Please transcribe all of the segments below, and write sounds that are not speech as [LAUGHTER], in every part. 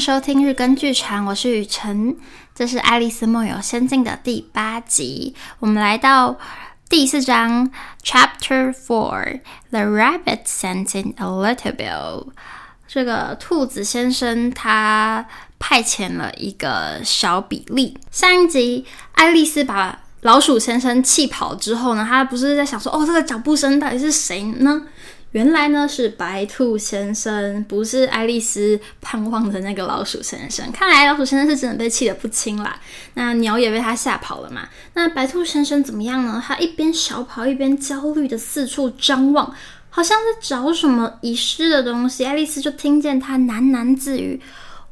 收听日更剧场，我是雨晨，这是《爱丽丝梦游仙境》的第八集，我们来到第四章，Chapter Four，The Rabbit Sent in a Little Bill。这个兔子先生他派遣了一个小比例。上一集，爱丽丝把老鼠先生气跑之后呢，他不是在想说，哦，这个脚步声到底是谁呢？原来呢是白兔先生，不是爱丽丝盼望的那个老鼠先生。看来老鼠先生是真的被气得不轻啦。那鸟也被他吓跑了嘛。那白兔先生怎么样呢？他一边小跑一边焦虑的四处张望，好像在找什么遗失的东西。爱丽丝就听见他喃喃自语。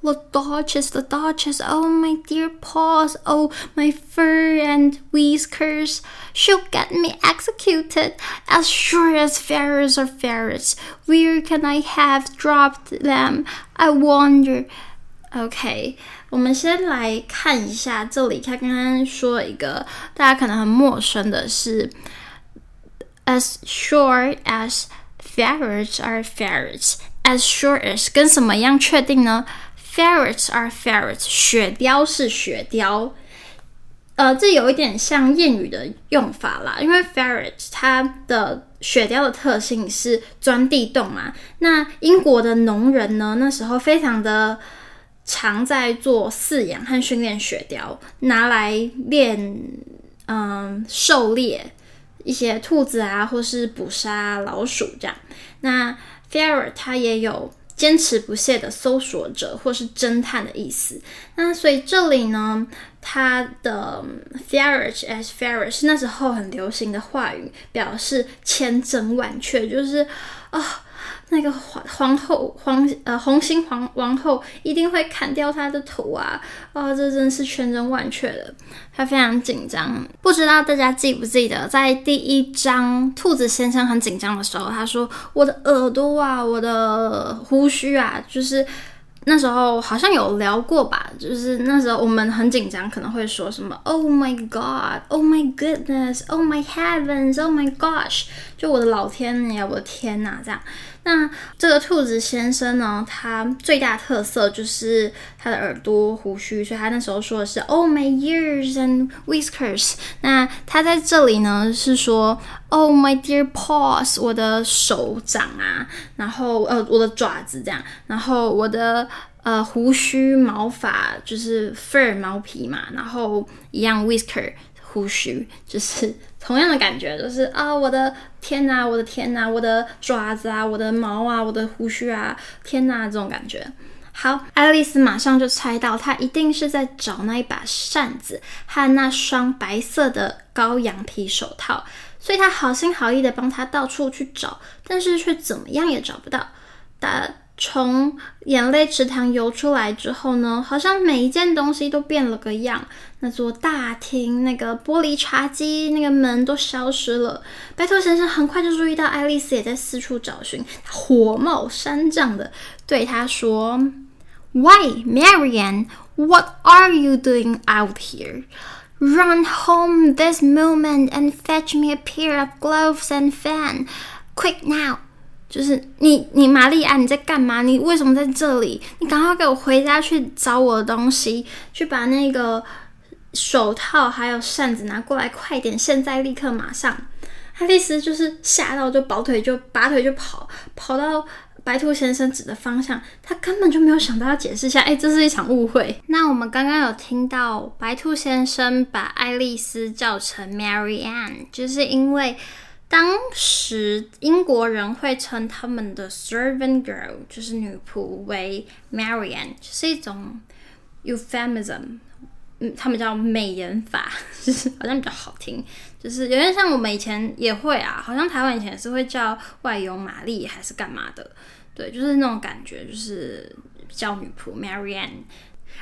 The Duchess, the Duchess, oh my dear paws, oh my fur and whiskers, she'll get me executed as sure as ferrets are ferrets. Where can I have dropped them? I wonder. OK，我们先来看一下这里，他刚刚说一个大家可能很陌生的是，as sure as ferrets are ferrets, as sure as 跟什么样确定呢 ？Ferrets are ferrets，雪貂是雪貂，呃，这有一点像谚语的用法啦。因为 ferret 它的雪貂的特性是钻地洞嘛。那英国的农人呢，那时候非常的常在做饲养和训练雪貂，拿来练嗯狩猎一些兔子啊，或是捕杀老鼠这样。那 ferret 它也有。坚持不懈的搜索者或是侦探的意思。那所以这里呢，它的 ferret as ferret 是那时候很流行的话语，表示千真万确，就是啊。哦那个皇皇后皇呃红心皇王后一定会砍掉他的头啊！啊，这真是千真万确的。他非常紧张，不知道大家记不记得，在第一章兔子先生很紧张的时候，他说：“我的耳朵啊，我的胡须啊，就是。”那时候好像有聊过吧，就是那时候我们很紧张，可能会说什么 “Oh my God, Oh my goodness, Oh my heavens, Oh my gosh”，就我的老天爷，我的天呐，这样。那这个兔子先生呢，他最大特色就是他的耳朵、胡须，所以他那时候说的是 “Oh my ears and whiskers”。那他在这里呢是说 “Oh my dear paws”，我的手掌啊，然后呃我的爪子这样，然后我的。呃，胡须毛发就是 fur 毛皮嘛，然后一样 whisker 胡须，就是 [LAUGHS] 同样的感觉，就是啊，我的天呐，我的天呐，我的爪子啊，我的毛啊，我的胡须啊，天呐，这种感觉。好，爱丽丝马上就猜到，她一定是在找那一把扇子和那双白色的羔羊皮手套，所以她好心好意的帮她到处去找，但是却怎么样也找不到。打从眼泪池塘游出来之后呢，好像每一件东西都变了个样。那座大厅、那个玻璃茶几、那个门都消失了。白兔先生很快就注意到爱丽丝也在四处找寻，火冒三丈的对她说：“Why, Marianne, what are you doing out here? Run home this moment and fetch me a pair of gloves and fan. Quick now!” 就是你，你玛丽安，你在干嘛？你为什么在这里？你赶快给我回家去找我的东西，去把那个手套还有扇子拿过来，快点！现在立刻马上！爱丽丝就是吓到，就拔腿就拔腿就跑，跑到白兔先生指的方向。他根本就没有想到要解释一下，哎，这是一场误会。那我们刚刚有听到白兔先生把爱丽丝叫成 Mary Anne，就是因为。当时英国人会称他们的 servant girl，就是女仆为 Marianne，就是一种 euphemism，嗯，他们叫美颜法，[LAUGHS] 就是好像比较好听，就是有点像我们以前也会啊，好像台湾以前也是会叫外佣玛丽还是干嘛的，对，就是那种感觉，就是叫女仆 Marianne。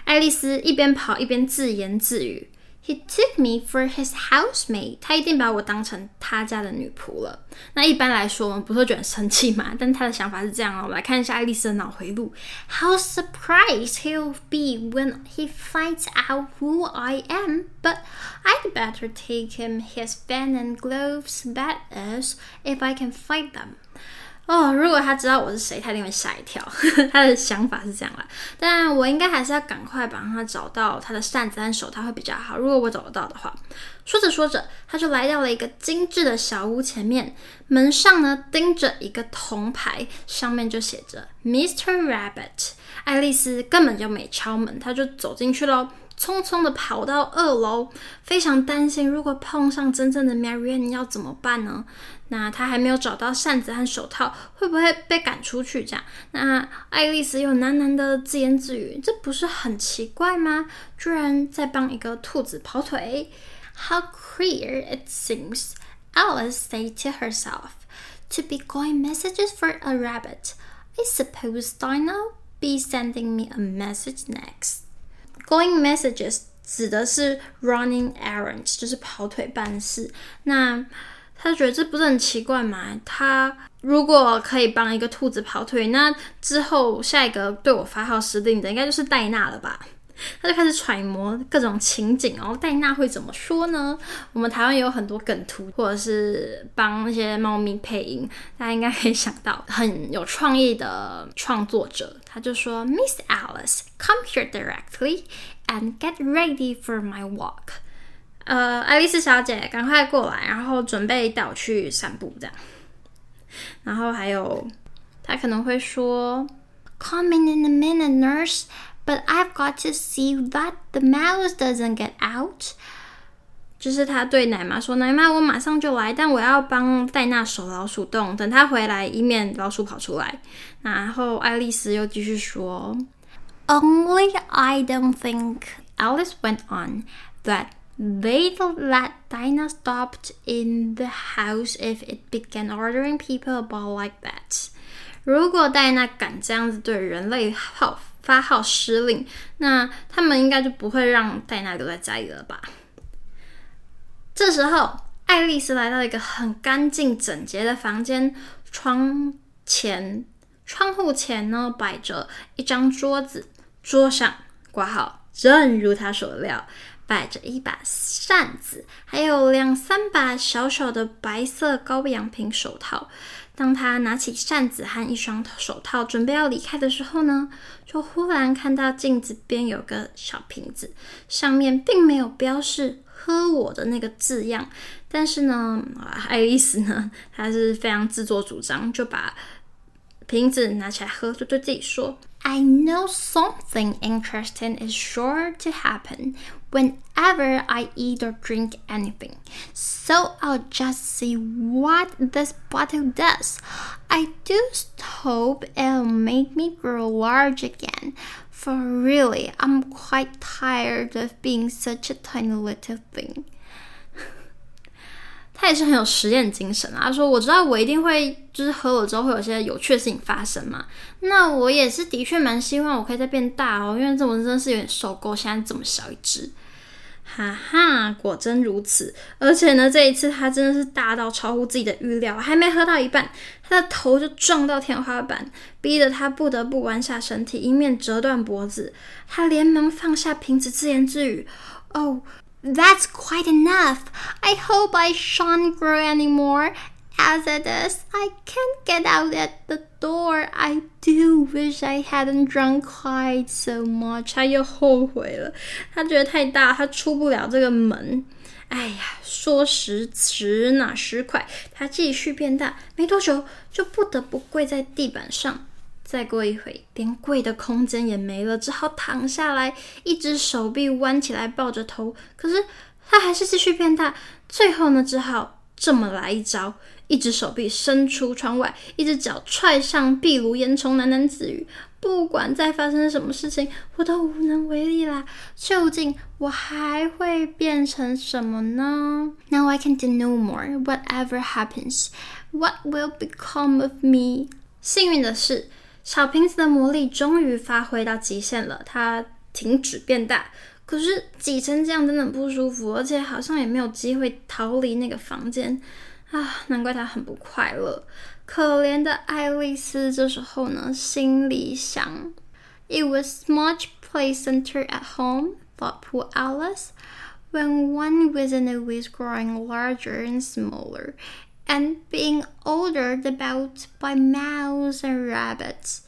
爱丽丝一边跑一边自言自语。He took me for his housemaid。他一定把我当成他家的女仆了。那一般来说，我们不会觉得生气嘛？但他的想法是这样哦。我们来看一下爱丽丝的脑回路。How surprised he'll be when he finds out who I am. But I'd better take him his fan and gloves. That is, if I can find them. 哦，如果他知道我是谁，他一定会吓一跳。[LAUGHS] 他的想法是这样啦，但我应该还是要赶快帮他找到他的扇子和手套会比较好。如果我找得到的话，说着说着，他就来到了一个精致的小屋前面，门上呢钉着一个铜牌，上面就写着 Mr. Rabbit。爱丽丝根本就没敲门，他就走进去喽。匆匆的跑到二楼，非常担心，如果碰上真正的 Marianne 要怎么办呢？那他还没有找到扇子和手套，会不会被赶出去？这样，那爱丽丝又喃喃的自言自语，这不是很奇怪吗？居然在帮一个兔子跑腿！How queer it seems, Alice said to herself, to be going messages for a rabbit. I suppose Dinah'll be sending me a message next. Going messages 指的是 running errands，就是跑腿办事。那他觉得这不是很奇怪吗？他如果可以帮一个兔子跑腿，那之后下一个对我发号施令的应该就是戴娜了吧？他就开始揣摩各种情景哦，戴娜会怎么说呢？我们台湾也有很多梗图，或者是帮那些猫咪配音，大家应该可以想到很有创意的创作者，他就说：“Miss Alice, come here directly and get ready for my walk。”呃，爱丽丝小姐，赶快过来，然后准备带我去散步，这样。然后还有，他可能会说：“Coming in a minute, nurse.” But I've got to see that the mouse doesn't get out。 就是他对奶妈说：“奶妈，我马上就来，但我要帮戴娜守老鼠洞，等他回来，以免老鼠跑出来。”然后爱丽丝又继续说：“Only I don't think Alice went on that they'd let Dinah stopped in the house if it began ordering people about like that。如果戴娜敢这样子对人类好。”发号施令，那他们应该就不会让戴娜留在家里了吧？这时候，爱丽丝来到一个很干净整洁的房间，窗前、窗户前呢摆着一张桌子，桌上挂号，正如她所料，摆着一把扇子，还有两三把小小的白色高阳平手套。当他拿起扇子和一双手套，准备要离开的时候呢，就忽然看到镜子边有个小瓶子，上面并没有标示“喝我的”那个字样。但是呢，爱丽丝呢，她是非常自作主张，就把瓶子拿起来喝，就对自己说。I know [LAUGHS] something interesting is sure to happen whenever I eat or drink anything, so I'll just see what this bottle does. I do hope it'll make me grow large again, For really, I'm quite tired of being such a tiny little thing. [LAUGHS] 他也是很有实验精神啊！他说：“我知道我一定会，就是喝了之后会有些有趣的事情发生嘛。那我也是的确蛮希望我可以再变大哦，因为这我真的是有点受够现在这么小一只。哈哈，果真如此！而且呢，这一次他真的是大到超乎自己的预料，还没喝到一半，他的头就撞到天花板，逼得他不得不弯下身体，以免折断脖子。他连忙放下瓶子，自言自语：哦。” That's quite enough. I hope I shan't grow anymore. As it is, I can't get out at the door. I do wish I hadn't drunk quite so much. 他又后悔了，他觉得太大，他出不了这个门。哎呀，说时迟那时快，他继续变大，没多久就不得不跪在地板上。再过一会，连跪的空间也没了，只好躺下来，一只手臂弯起来抱着头。可是他还是继续变大，最后呢，只好这么来一招：一只手臂伸出窗外，一只脚踹上壁炉烟囱，喃喃自语：“不管再发生什么事情，我都无能为力啦。究竟我还会变成什么呢？Now I can do no more. Whatever happens, what will become of me？” 幸运的是。小瓶子的魔力终于发挥到极限了，它停止变大。可是挤成这样真的很不舒服，而且好像也没有机会逃离那个房间啊！难怪他很不快乐。可怜的爱丽丝这时候呢，心里想：It was much pleasanter at home, thought poor Alice, when one wasn't always growing larger and smaller. and being ordered about by mouse and rabbits.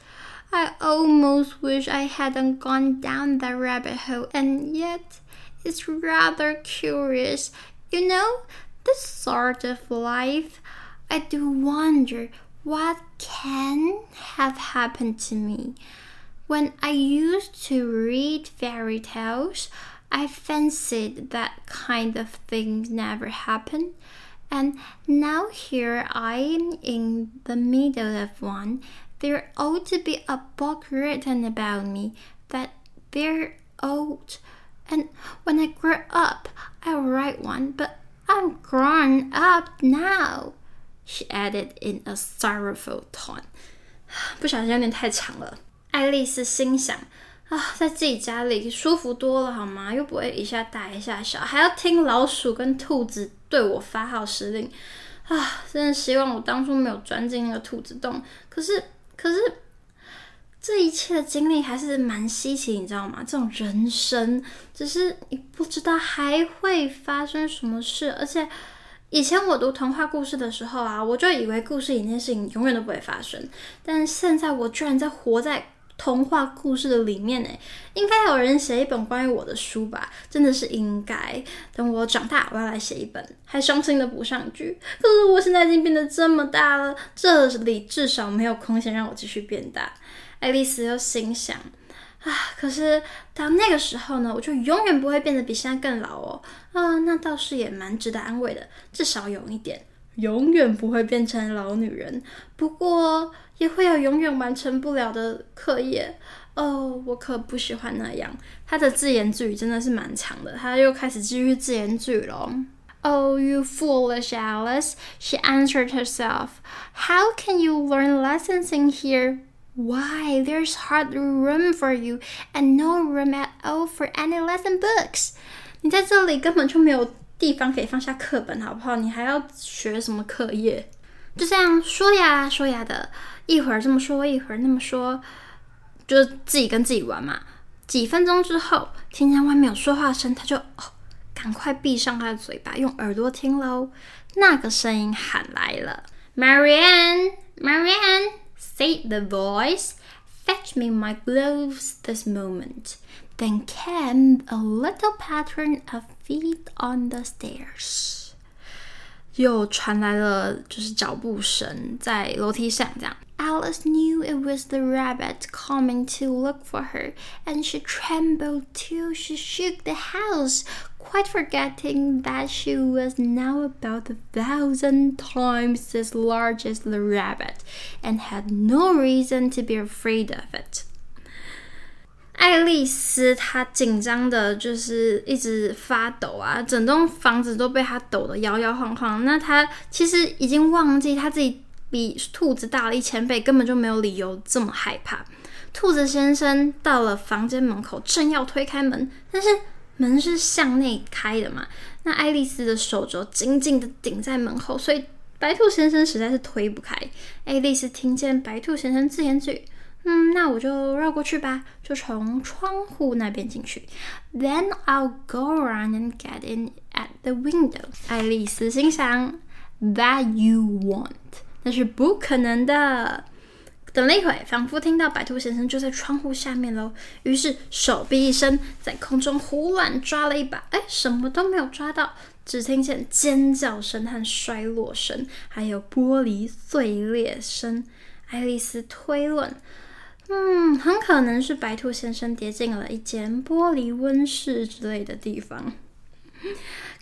I almost wish I hadn't gone down that rabbit hole, and yet it's rather curious. You know, this sort of life, I do wonder what can have happened to me. When I used to read fairy tales, I fancied that kind of thing never happened. And now here I am in the middle of one. There ought to be a book written about me that they're old. And when I grow up, I'll write one, but I'm grown up now, she added in a sorrowful tone. 不小心有点太长了。爱丽丝心想。啊，在自己家里舒服多了，好吗？又不会一下大一下小，还要听老鼠跟兔子对我发号施令啊！真的希望我当初没有钻进那个兔子洞。可是，可是这一切的经历还是蛮稀奇，你知道吗？这种人生，只是你不知道还会发生什么事。而且以前我读童话故事的时候啊，我就以为故事里那事情永远都不会发生，但现在我居然在活在。童话故事的里面呢，应该有人写一本关于我的书吧？真的是应该。等我长大，我要来写一本，还伤心的补上句。可是我现在已经变得这么大了，这里至少没有空间让我继续变大。爱丽丝又心想：啊，可是到那个时候呢，我就永远不会变得比现在更老哦。啊，那倒是也蛮值得安慰的，至少有一点。永远不会变成老女人，不过也会有永远完成不了的课业哦。我可不喜欢那样。他的自言自语真的是蛮长的，他又开始继续自言自语了。Oh, you foolish Alice, she answered herself. How can you learn lessons in here? Why, there's hardly room for you, and no room at all for any lesson books. 你在这里根本就没有。地方可以放下课本，好不好？你还要学什么课业？就这样说呀说呀的，一会儿这么说，一会儿那么说，就自己跟自己玩嘛。几分钟之后，听见外面有说话声，他就哦，赶快闭上他的嘴巴，用耳朵听喽。那个声音喊来了：“Marianne, Marianne,” said the voice, “fetch me my gloves this moment.” Then came a little pattern of feet on the stairs，又传来了就是脚步声在楼梯上，这样。Alice knew it was the rabbit coming to look for her, and she trembled till she shook the house, quite forgetting that she was now about a thousand times as large as the rabbit, and had no reason to be afraid of it. 爱丽丝她紧张的，就是一直发抖啊，整栋房子都被她抖得摇摇晃晃。那她其实已经忘记她自己比兔子大了一千倍，根本就没有理由这么害怕。兔子先生到了房间门口，正要推开门，但是门是向内开的嘛。那爱丽丝的手肘紧紧的顶在门后，所以白兔先生实在是推不开。爱丽丝听见白兔先生自言自语。嗯，那我就绕过去吧，就从窗户那边进去。Then I'll go around and get in at the window。爱丽丝心想，That you won't，那是不可能的。等了一会，仿佛听到白兔先生就在窗户下面喽。于是手臂一伸，在空中胡乱抓了一把，哎，什么都没有抓到，只听见尖叫声和摔落声，还有玻璃碎裂声。爱丽丝推论。嗯，很可能是白兔先生跌进了一间玻璃温室之类的地方。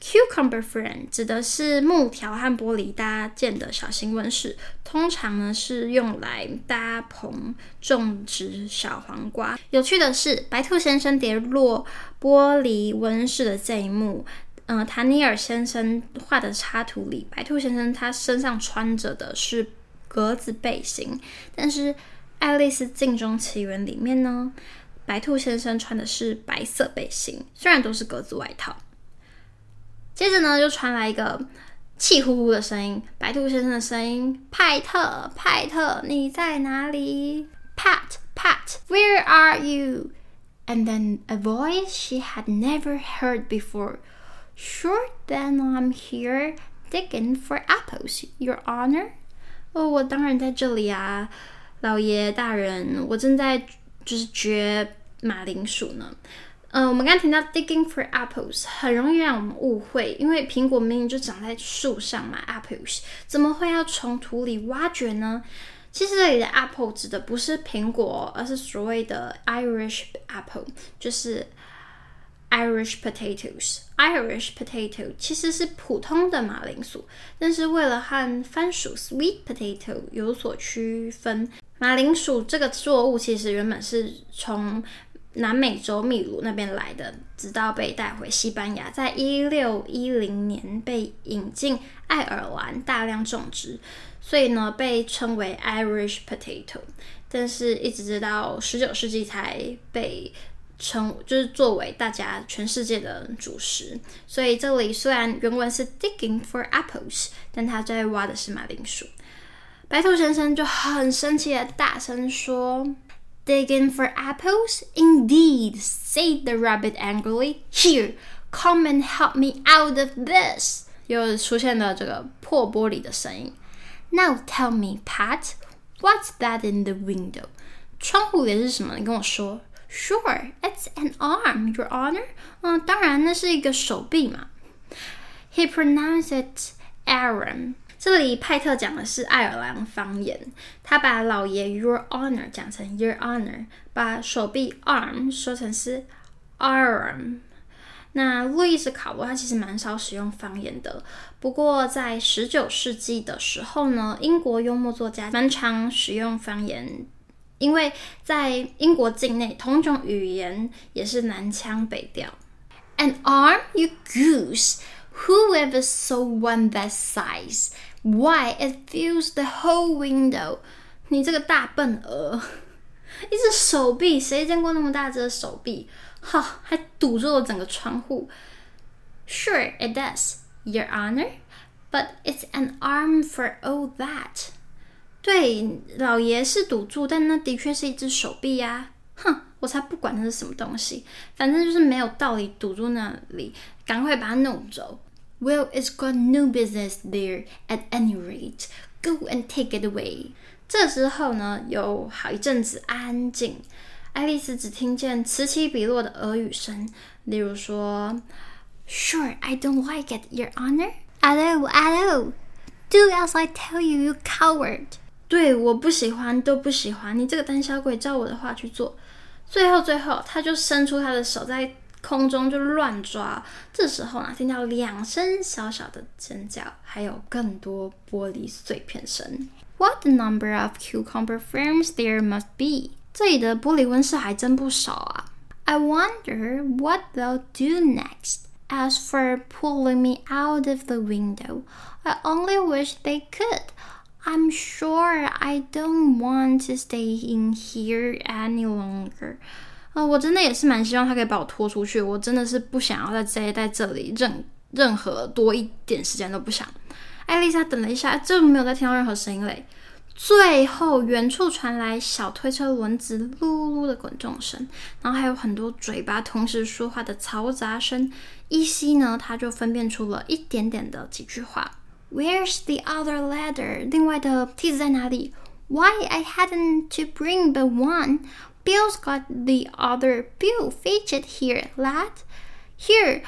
Cucumber Friend 指的是木条和玻璃搭建的小型温室，通常呢是用来搭棚种植小黄瓜。有趣的是，白兔先生跌落玻璃温室的这一幕，嗯、呃，谭尼尔先生画的插图里，白兔先生他身上穿着的是格子背心，但是。《爱丽丝镜中奇缘》里面呢，白兔先生穿的是白色背心，虽然都是格子外套。接着呢，就传来一个气呼呼的声音，白兔先生的声音：“派特，派特，你在哪里？”“Pat, Pat, where are you?” And then a voice she had never heard before. “Sure, then I'm here. digging for apples, Your Honor。哦，我当然在这里啊，老爷大人，我正在就是掘马铃薯呢。 嗯、我们刚刚听到 digging for apples，很容易让我们误会，因为苹果明明就长在树上嘛，apples 怎么会要从土里挖掘呢？其实这里的 apple 指的不是苹果，而是所谓的 Irish apple，就是 Irish potatoes。Irish potato 其实是普通的马铃薯，但是为了和番薯 sweet potato 有所区分，马铃薯这个作物其实原本是从南美洲秘鲁那边来的，直到被带回西班牙，在一六一零年被引进爱尔兰大量种植，所以呢被称为 Irish potato，但是一直直到十九世纪才被。称就是作为大家全世界的主食，所以这里虽然原文是 digging for apples，但他在挖的是马铃薯。白兔先生就很生气的大声说 ：“Digging for apples, indeed,” said the rabbit angrily. “Here, come and help me out of this.” 又出现了这个破玻璃的声音。“Now tell me, Pat, what's that in the window？” 窗户里是什么？你跟我说。Sure, it's an arm, Your Honor. 嗯，当然，那是一个手臂嘛。He pronounced it arm. 这里派特讲的是爱尔兰方言，他把老爷 Your Honor 讲成 Your Honor，把手臂 arm 说成是 arm。那路易斯考伯他其实蛮少使用方言的，不过在十九世纪的时候呢，英国幽默作家蛮常使用方言。因为在英国境内，同种语言也是南腔北调。An arm, you goose! Whoever saw one that size? Why, it fills the whole window. 你这个大笨鹅！[LAUGHS] 一只手臂，谁见过那么大只的手臂？哈，还堵住了整个窗户。Sure, it does, Your Honor, but it's an arm for all that. 对，老爷是堵住，但那的确是一只手臂呀！哼，我才不管那是什么东西，反正就是没有道理堵住那里，赶快把它弄走。Well, it's got no business there at any rate. Go and take it away. 这时候呢，有好一阵子安静，爱丽丝只听见此起彼落的耳语声，例如说：“Sure, I don't like it, Your Honor. Hello, hello. Do as I tell you, you coward.” 对，我不喜欢，都不喜欢你这个胆小鬼，照我的话去做。最后，最后，他就伸出他的手，在 空中就乱抓。这时候呢，听到两声小小的尖叫，还有更多玻璃碎片声。What a number of cucumber frames there must be！这里的玻璃温室还真不少啊。I wonder what they'll do next. As for pulling me out of the window, I only wish they could. I'm sure I don't want to stay in here any longer. 啊、我真的也是蛮希望他可以把我拖出去。我真的是不想要再待在这里，任任何多一点时间都不想。艾丽莎等了一下，就没有再听到任何声音嘞。最后，远处传来小推车轮子噜噜的滚动声，然后还有很多嘴巴同时说话的嘈杂声。依稀呢，他就分辨出了一点点的几句话。Where's the other ladder？另外的梯子在哪里？Why I hadn't to bring but one? Bill's got the other. Bill, fetch it here, lad. Here,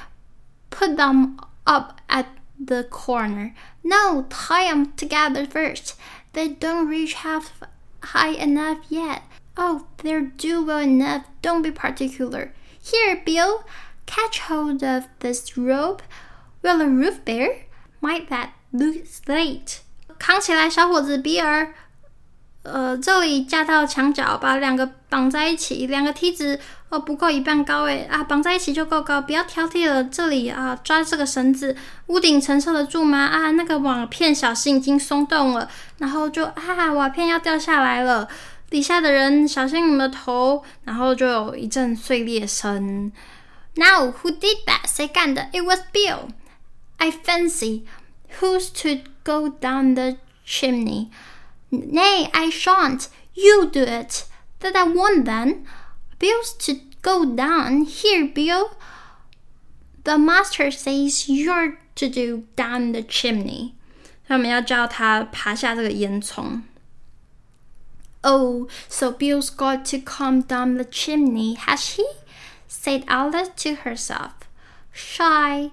put them up at the corner. No, tie them together first. They don't reach half high enough yet. Oh, they're do well enough. Don't be particular. Here, Bill, catch hold of this rope. Will a roof bear? Might that Looks late，扛起来，小伙子比尔。 呃，这里架到墙角，把两个绑在一起，两个梯子哦不够一半高诶啊，绑在一起就够高，不要挑剔了。这里啊，抓这个绳子，屋顶承受得住吗？啊，那个瓦片小心已经松动了，然后就啊，瓦片要掉下来了，底下的人小心你们的头，然后就有一阵碎裂声。Now who did that？谁干的？It was Bill. I fancy. Who's to go down the chimney? Nay, I shan't. You do it. That I won't then. Bill's to go down. Here, Bill. The master says you're to do down the chimney。他们要叫他爬下这个烟囱。Oh, so Bill's got to come down the chimney, has he? said Alice to herself. Shy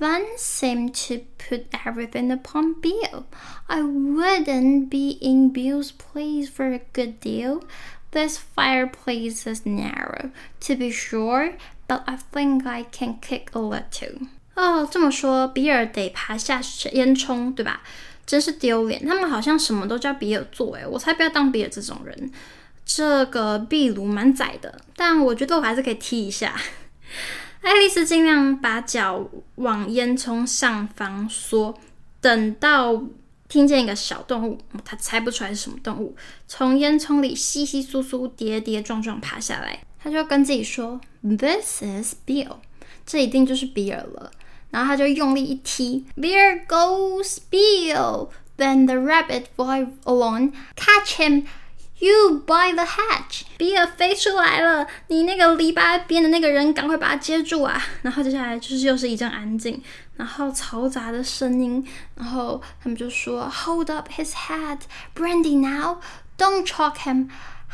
then seemed to put everything upon Bill. I wouldn't be in Bill's place for a good deal. This fireplace is narrow, to be sure, but I think I can kick a little. 哦，这么说，比尔得爬下烟囱，对吧？真是丢脸！他们好像什么都叫比尔做，诶，我才不要当比尔这种人。这个壁炉蛮窄的，但我觉得我还是可以踢一下。 爱丽丝尽量把脚往烟囱上方缩，等到听见一个小动物，她猜不出来是什么动物，从烟囱里窸窸窣窣、跌跌撞撞爬下来。她就跟自己说：“This is Bill，这一定就是比尔了。”然后她就用力一踢，There goes Bill! Then the rabbit fly along, catch him, you by the hatch. 比尔飞出来了，你那个篱笆边的那个人，赶快把他接住啊！然后接下来就是又是一阵安静，然后嘈杂的声音，然后他们就说，Hold up his head, Brandy now, don't choke him.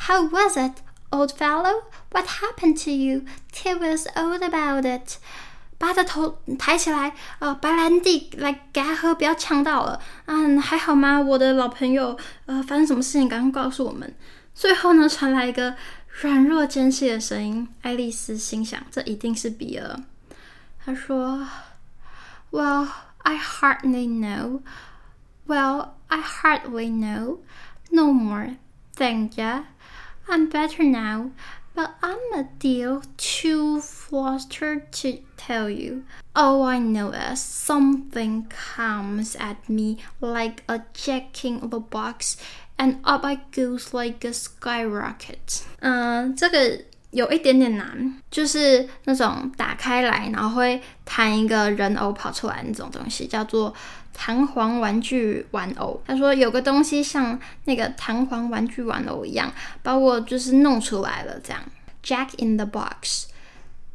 How was it, old fellow? What happened to you? Tell us all about it. 把他的头抬起来，呃，白兰地来给他喝，不要呛到了。嗯，还好吗，我的老朋友？呃，发生什么事情？赶快告诉我们。最后呢，传来一个软弱尖细的声音。爱丽丝心想，这一定是比尔。他说：“Well, I hardly know. Well, I hardly know. No more. Thank you. I'm better now.” But I'm a deal too flustered to tell you. All I know is something comes at me like a jack in the box, and up I goes like a skyrocket. 嗯，这个有一点点难，就是那种打开来，然后会弹一个人偶跑出来那种东西，叫做。 弹簧玩具玩偶，他说有个东西像那个弹簧玩具玩偶一样，把我就是弄出来了，这样。Jack in the box,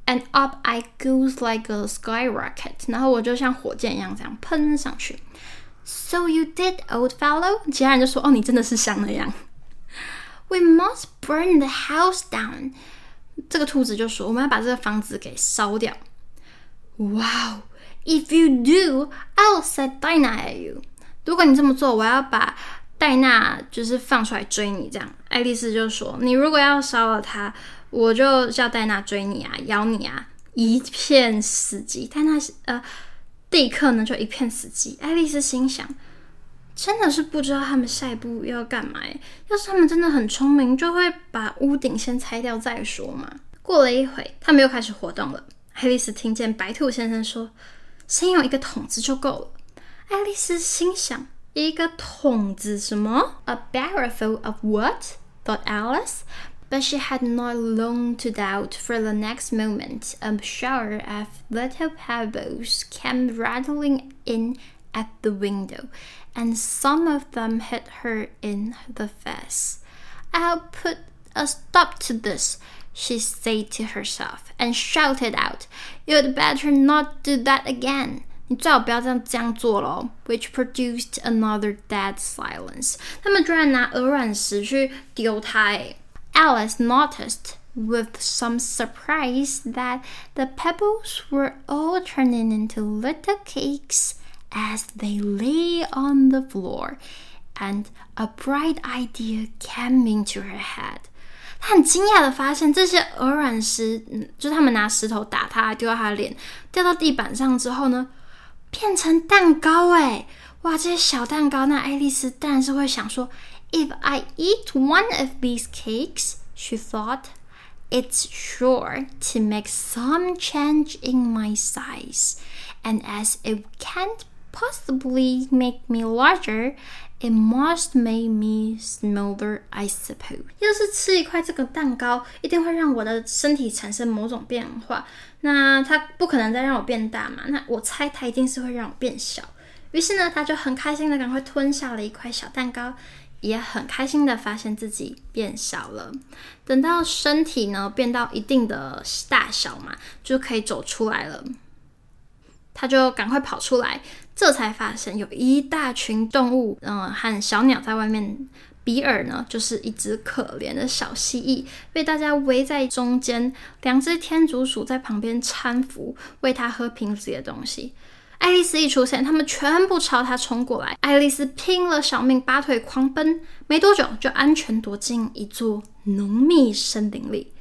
and up I goes like a skyrocket，然后我就像火箭一样这样喷上去。So you did, old fellow？其他人就说：“哦，你真的是像那样。” We must burn the house down。这个兔子就说：“我们要把这个房子给烧掉。”哇哦！If you do, I'll set Dinah at you。如果你这么做，我要把戴娜就是放出来追你。这样，爱丽丝就说：“你如果要烧了她，我就叫戴娜追你啊，咬你啊，一片死寂。”戴娜呃，立刻呢就一片死寂。爱丽丝心想：真的是不知道他们下一步要干嘛。要是他们真的很聪明，就会把屋顶先拆掉再说嘛。过了一会，他们又开始活动了。爱丽丝听见白兔先生说。先用一个桶子就够了。爱丽丝心想：一个桶子什么？A barrelful of what? thought Alice. But she had not long to doubt, for the next moment a shower of little pebbles came rattling in at the window, and some of them hit her in the face. I'll put a stop to this she said to herself and shouted out, You'd better not do that again. 你最好不要这样这样做咯 which produced another dead silence. 他们居然拿鹅卵石去丢它。Alice noticed with some surprise that the pebbles were all turning into little cakes as they lay on the floor, and a bright idea came into her head. 他很惊讶的发现，这些鹅卵石，嗯，就是他们拿石头打他，丢到他的脸，掉到地板上之后呢，变成蛋糕诶，哇，这些小蛋糕，那爱丽丝当然是会想说，If I eat one of these cakes, she thought, it's sure to make some change in my size, and as it can't possibly make me larger. It must make me smaller, I suppose. 要是吃一块这个蛋糕，一定会让我的身体产生某种变化。那它不可能再让我变大嘛？那我猜它一定是会让我变小。于是呢，他就很开心的赶快吞下了一块小蛋糕，也很开心的发现自己变小了。等到身体呢变到一定的大小嘛，就可以走出来了。他就赶快跑出来，这才发现有一大群动物，嗯、和小鸟在外面。比尔呢，就是一只可怜的小蜥蜴，被大家围在中间，两只天竺鼠在旁边搀扶，喂它喝瓶子里的东西。爱丽丝一出现，他们全部朝她冲过来。爱丽丝拼了小命，拔腿狂奔，没多久就安全躲进一座浓密森林里。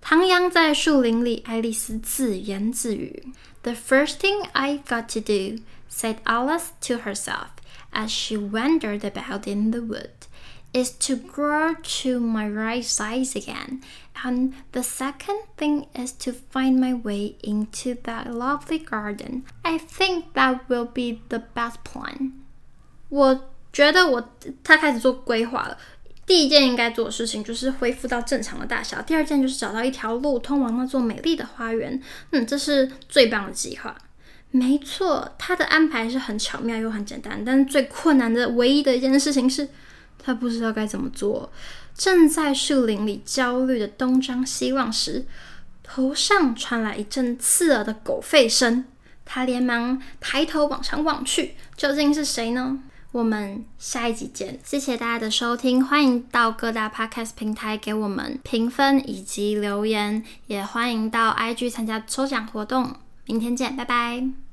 徜徉在树林里，爱丽丝自言自语：“The first thing I got to do,” said Alice to herself as she wandered about in the wood. Is to grow to my right size again, and the second thing is to find my way into that lovely garden. I think that will be the best plan. 我觉得我他开始做规划了。第一件应该做的事情就是恢复到正常的大小。第二件就是找到一条路通往那座美丽的花园。嗯，这是最棒的计划。 没错，他的安排是很巧妙又很简单，但是最困难的唯一的一件事情是。他不知道该怎么做，正在树林里焦虑的东张西望时，头上传来一阵刺耳的狗吠声。他连忙抬头往上望去，究竟是谁呢？我们下一集见！谢谢大家的收听，欢迎到各大 podcast 平台给我们评分以及留言，也欢迎到 IG 参加抽奖活动。明天见，拜拜。